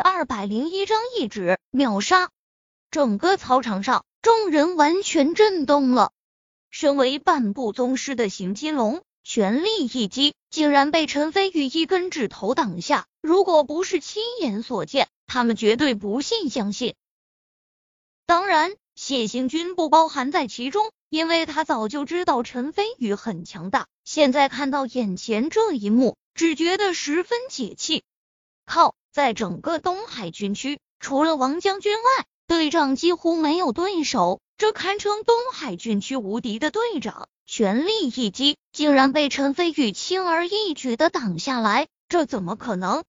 二百零一章一指秒杀。整个操场上，众人完全震动了。身为半步宗师的邢金龙，全力一击，竟然被陈飞宇一根指头挡下。如果不是亲眼所见，他们绝对不信相信。当然，谢行军不包含在其中，因为他早就知道陈飞宇很强大。现在看到眼前这一幕，只觉得十分解气。靠，在整个东海军区，除了王将军外，队长几乎没有对手，这堪称东海军区无敌的队长，全力一击，竟然被陈飞宇轻而易举的挡下来，这怎么可能？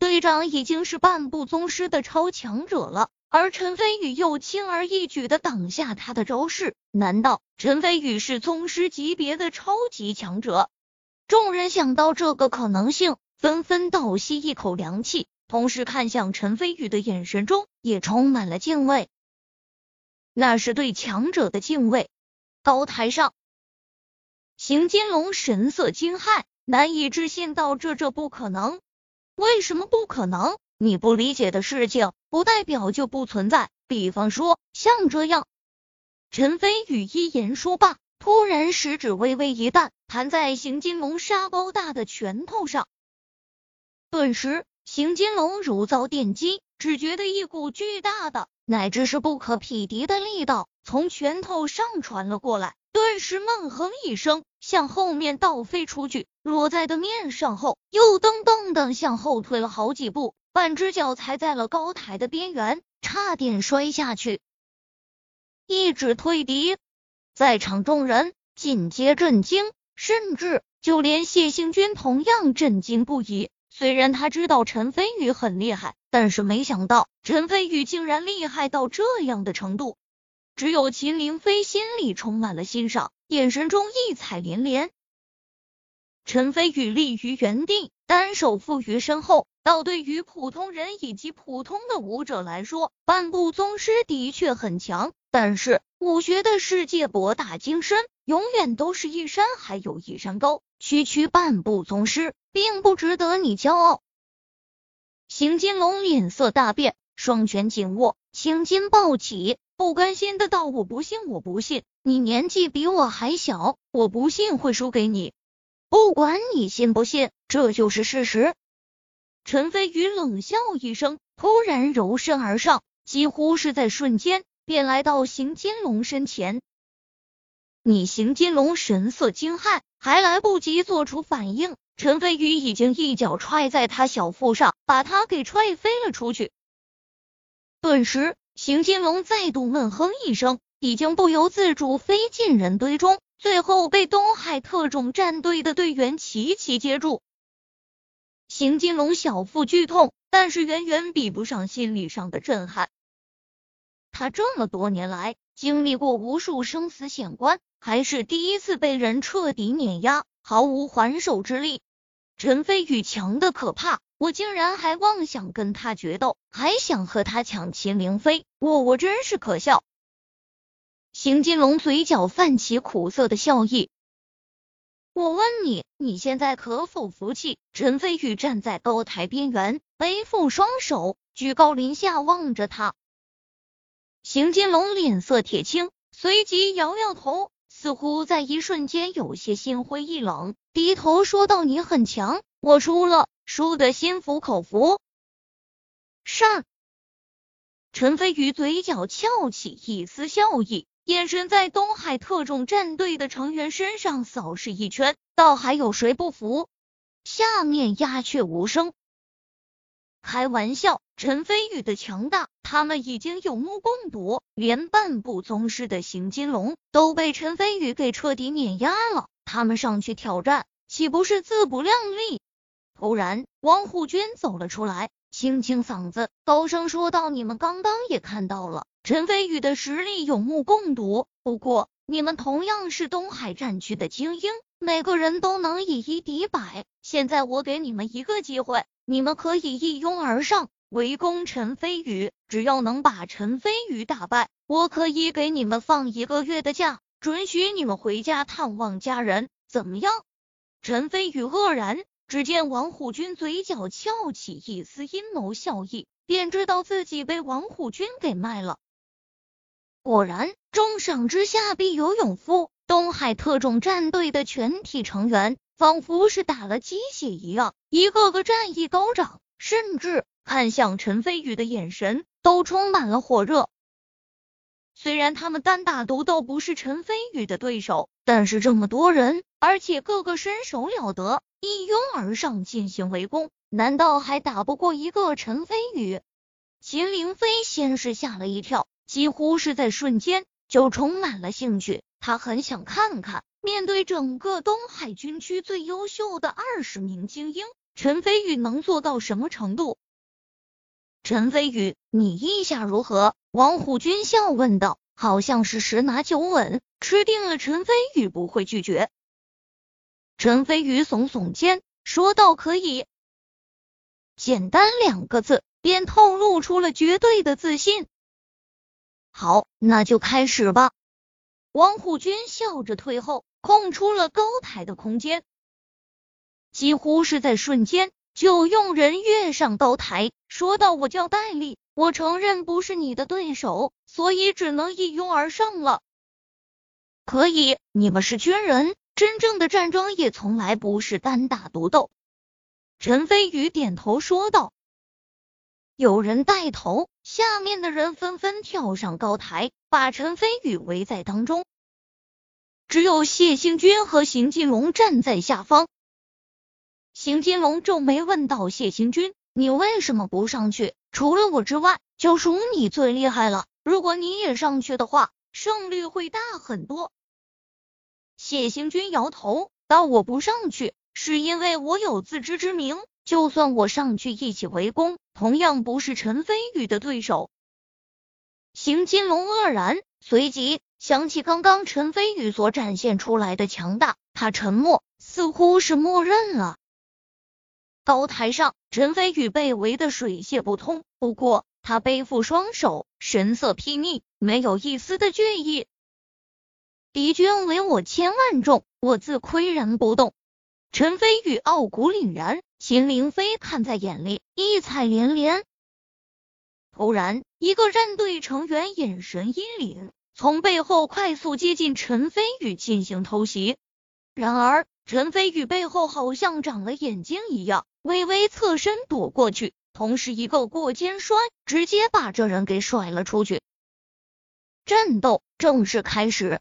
队长已经是半步宗师的超强者了，而陈飞宇又轻而易举的挡下他的招式，难道陈飞宇是宗师级别的超级强者？众人想到这个可能性，纷纷倒吸一口凉气。同时看向陈飞宇的眼神中也充满了敬畏，那是对强者的敬畏。高台上，邢金龙神色惊骇，难以置信道：“这这不可能！为什么不可能？你不理解的事情，不代表就不存在。比方说，像这样。”陈飞宇一言说罢，突然食指微微一弹，弹在邢金龙沙包大的拳头上，顿时。邢金龙如遭电击，只觉得一股巨大的，乃至是不可匹敌的力道从拳头上传了过来，顿时闷哼一声，向后面倒飞出去，落在的面上后，又噔噔噔向后退了好几步，半只脚踩在了高台的边缘，差点摔下去。一指退敌，在场众人尽皆震惊，甚至就连谢兴军同样震惊不已。虽然他知道陈飞宇很厉害，但是没想到陈飞宇竟然厉害到这样的程度。只有秦凌飞心里充满了欣赏，眼神中异彩连连。陈飞宇立于原地，单手负于身后，倒对于普通人以及普通的武者来说，半步宗师的确很强。但是武学的世界博大精深，永远都是一山还有一山高。区区半步宗师，并不值得你骄傲。邢金龙脸色大变，双拳紧握，青筋暴起，不甘心的道：“我不信，我不信！你年纪比我还小，我不信会输给你。不管你信不信，这就是事实。”陈飞宇冷笑一声，突然柔身而上，几乎是在瞬间，便来到邢金龙身前。你邢金龙神色惊骇，还来不及做出反应，陈飞宇已经一脚踹在他小腹上，把他给踹飞了出去。顿时，邢金龙再度闷哼一声，已经不由自主飞进人堆中，最后被东海特种战队的队员齐齐接住。邢金龙小腹剧痛，但是远远比不上心理上的震撼。他这么多年来经历过无数生死险关。还是第一次被人彻底碾压，毫无还手之力。陈飞宇强的可怕，我竟然还妄想跟他决斗，还想和他抢秦凌飞，我我真是可笑。邢金龙嘴角泛起苦涩的笑意。我问你，你现在可否服气？陈飞宇站在高台边缘，背负双手，居高临下望着他。邢金龙脸色铁青，随即摇摇头。似乎在一瞬间有些心灰意冷，低头说道：“你很强，我输了，输得心服口服。”上，陈飞宇嘴角翘起一丝笑意，眼神在东海特种战队的成员身上扫视一圈，道：“还有谁不服？”下面鸦雀无声。开玩笑，陈飞宇的强大，他们已经有目共睹。连半步宗师的邢金龙都被陈飞宇给彻底碾压了，他们上去挑战，岂不是自不量力？突然，王虎军走了出来，清清嗓子，高声说道：“你们刚刚也看到了，陈飞宇的实力有目共睹。不过，你们同样是东海战区的精英，每个人都能以一敌百。现在，我给你们一个机会。”你们可以一拥而上围攻陈飞宇，只要能把陈飞宇打败，我可以给你们放一个月的假，准许你们回家探望家人，怎么样？陈飞宇愕然，只见王虎军嘴角翘起一丝阴谋笑意，便知道自己被王虎军给卖了。果然，重赏之下必有勇夫。东海特种战队的全体成员仿佛是打了鸡血一样，一个个战意高涨，甚至看向陈飞宇的眼神都充满了火热。虽然他们单打独斗不是陈飞宇的对手，但是这么多人，而且个个身手了得，一拥而上进行围攻，难道还打不过一个陈飞宇？秦凌飞先是吓了一跳，几乎是在瞬间就充满了兴趣。他很想看看，面对整个东海军区最优秀的二十名精英，陈飞宇能做到什么程度？陈飞宇，你意下如何？王虎军笑问道，好像是十拿九稳，吃定了陈飞宇不会拒绝。陈飞宇耸耸肩，说道：“可以。”简单两个字，便透露出了绝对的自信。好，那就开始吧。王虎军笑着退后，空出了高台的空间，几乎是在瞬间就用人跃上高台，说道：“我叫戴笠，我承认不是你的对手，所以只能一拥而上了。”可以，你们是军人，真正的战争也从来不是单打独斗。陈飞宇点头说道。有人带头，下面的人纷纷跳上高台，把陈飞宇围在当中。只有谢兴军和邢金龙站在下方。邢金龙皱眉问道：“谢行军，你为什么不上去？除了我之外，就属你最厉害了。如果你也上去的话，胜率会大很多。”谢行军摇头道：“我不上去，是因为我有自知之明。”就算我上去一起围攻，同样不是陈飞宇的对手。邢金龙愕然，随即想起刚刚陈飞宇所展现出来的强大，他沉默，似乎是默认了。高台上，陈飞宇被围得水泄不通，不过他背负双手，神色睥睨，没有一丝的惧意。敌军围我千万众，我自岿然不动。陈飞宇傲骨凛然。秦凌飞看在眼里，异彩连连。突然，一个战队成员眼神阴凛，从背后快速接近陈飞宇进行偷袭。然而，陈飞宇背后好像长了眼睛一样，微微侧身躲过去，同时一个过肩摔，直接把这人给甩了出去。战斗正式开始，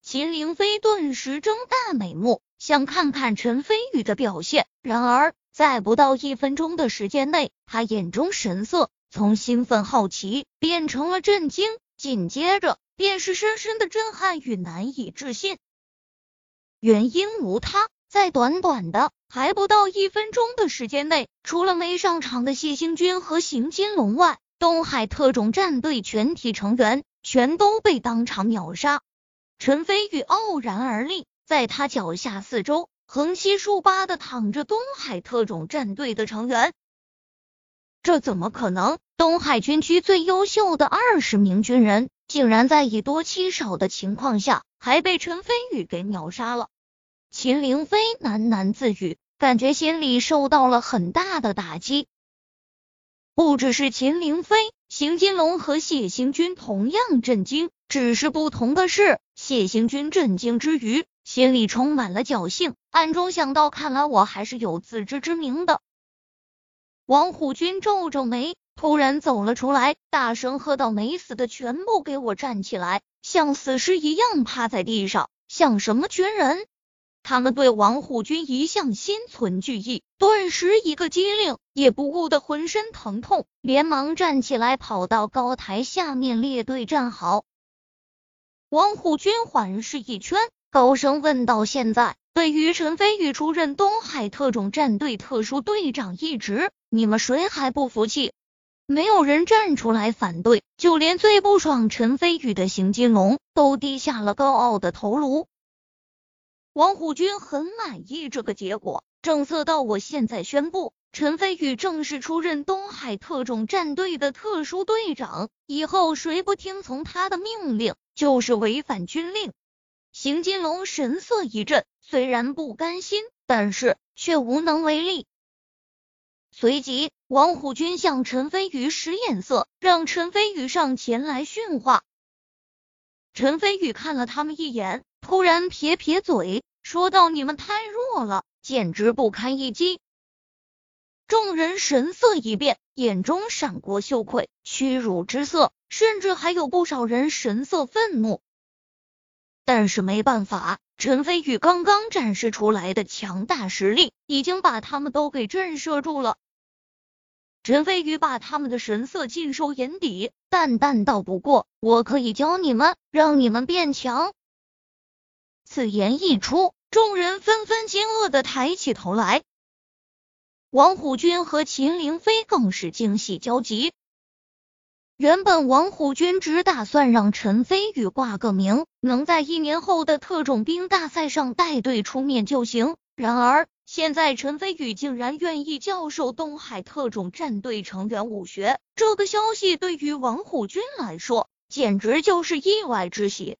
秦凌飞顿时睁大美目，想看看陈飞宇的表现。然而，在不到一分钟的时间内，他眼中神色从兴奋好奇变成了震惊，紧接着便是深深的震撼与难以置信。原因无他，在短短的还不到一分钟的时间内，除了没上场的谢星君和邢金龙外，东海特种战队全体成员全都被当场秒杀。陈飞宇傲然而立，在他脚下四周。横七竖八的躺着东海特种战队的成员，这怎么可能？东海军区最优秀的二十名军人，竟然在以多欺少的情况下，还被陈飞宇给秒杀了。秦凌飞喃喃自语，感觉心里受到了很大的打击。不只是秦凌飞，邢金龙和谢行军同样震惊，只是不同的是，谢行军震惊之余。心里充满了侥幸，暗中想到：看来我还是有自知之明的。王虎军皱皱眉，突然走了出来，大声喝道：“没死的全部给我站起来，像死尸一样趴在地上，像什么军人？”他们对王虎军一向心存惧意，顿时一个机灵，也不顾得浑身疼痛，连忙站起来，跑到高台下面列队站好。王虎军环视一圈。高声问道：“现在对于陈飞宇出任东海特种战队特殊队长一职，你们谁还不服气？”没有人站出来反对，就连最不爽陈飞宇的邢金龙都低下了高傲的头颅。王虎军很满意这个结果，正色道：“我现在宣布，陈飞宇正式出任东海特种战队的特殊队长，以后谁不听从他的命令，就是违反军令。”邢金龙神色一震，虽然不甘心，但是却无能为力。随即，王虎军向陈飞宇使眼色，让陈飞宇上前来训话。陈飞宇看了他们一眼，突然撇撇嘴，说道：“你们太弱了，简直不堪一击。”众人神色一变，眼中闪过羞愧、屈辱之色，甚至还有不少人神色愤怒。但是没办法，陈飞宇刚刚展示出来的强大实力，已经把他们都给震慑住了。陈飞宇把他们的神色尽收眼底，淡淡道：“不过，我可以教你们，让你们变强。”此言一出，众人纷纷惊愕的抬起头来。王虎军和秦凌飞更是惊喜交集。原本王虎军只打算让陈飞宇挂个名，能在一年后的特种兵大赛上带队出面就行。然而现在陈飞宇竟然愿意教授东海特种战队成员武学，这个消息对于王虎军来说简直就是意外之喜。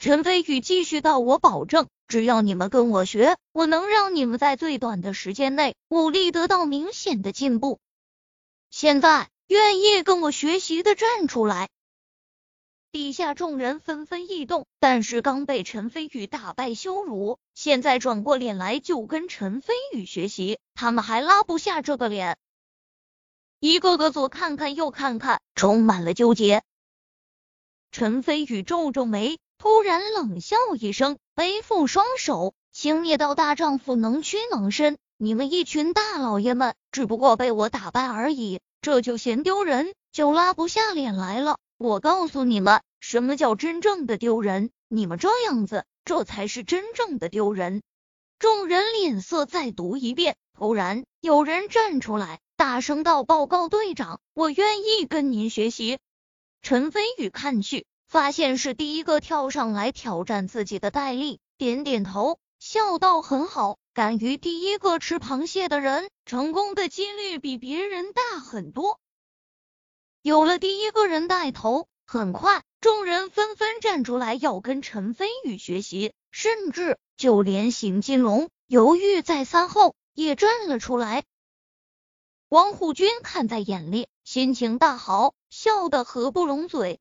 陈飞宇继续道：“我保证，只要你们跟我学，我能让你们在最短的时间内武力得到明显的进步。现在。”愿意跟我学习的站出来！底下众人纷纷异动，但是刚被陈飞宇打败羞辱，现在转过脸来就跟陈飞宇学习，他们还拉不下这个脸，一个个左看看右看看，充满了纠结。陈飞宇皱皱眉，突然冷笑一声，背负双手，轻蔑道：“大丈夫能屈能伸，你们一群大老爷们，只不过被我打败而已。”这就嫌丢人，就拉不下脸来了。我告诉你们，什么叫真正的丢人？你们这样子，这才是真正的丢人。众人脸色再读一遍。突然，有人站出来，大声道：“报告队长，我愿意跟您学习。”陈飞宇看去，发现是第一个跳上来挑战自己的戴笠，点点头，笑道：“很好。”敢于第一个吃螃蟹的人，成功的几率比别人大很多。有了第一个人带头，很快众人纷纷站出来要跟陈飞宇学习，甚至就连邢金龙犹豫再三后也站了出来。王虎军看在眼里，心情大好，笑得合不拢嘴。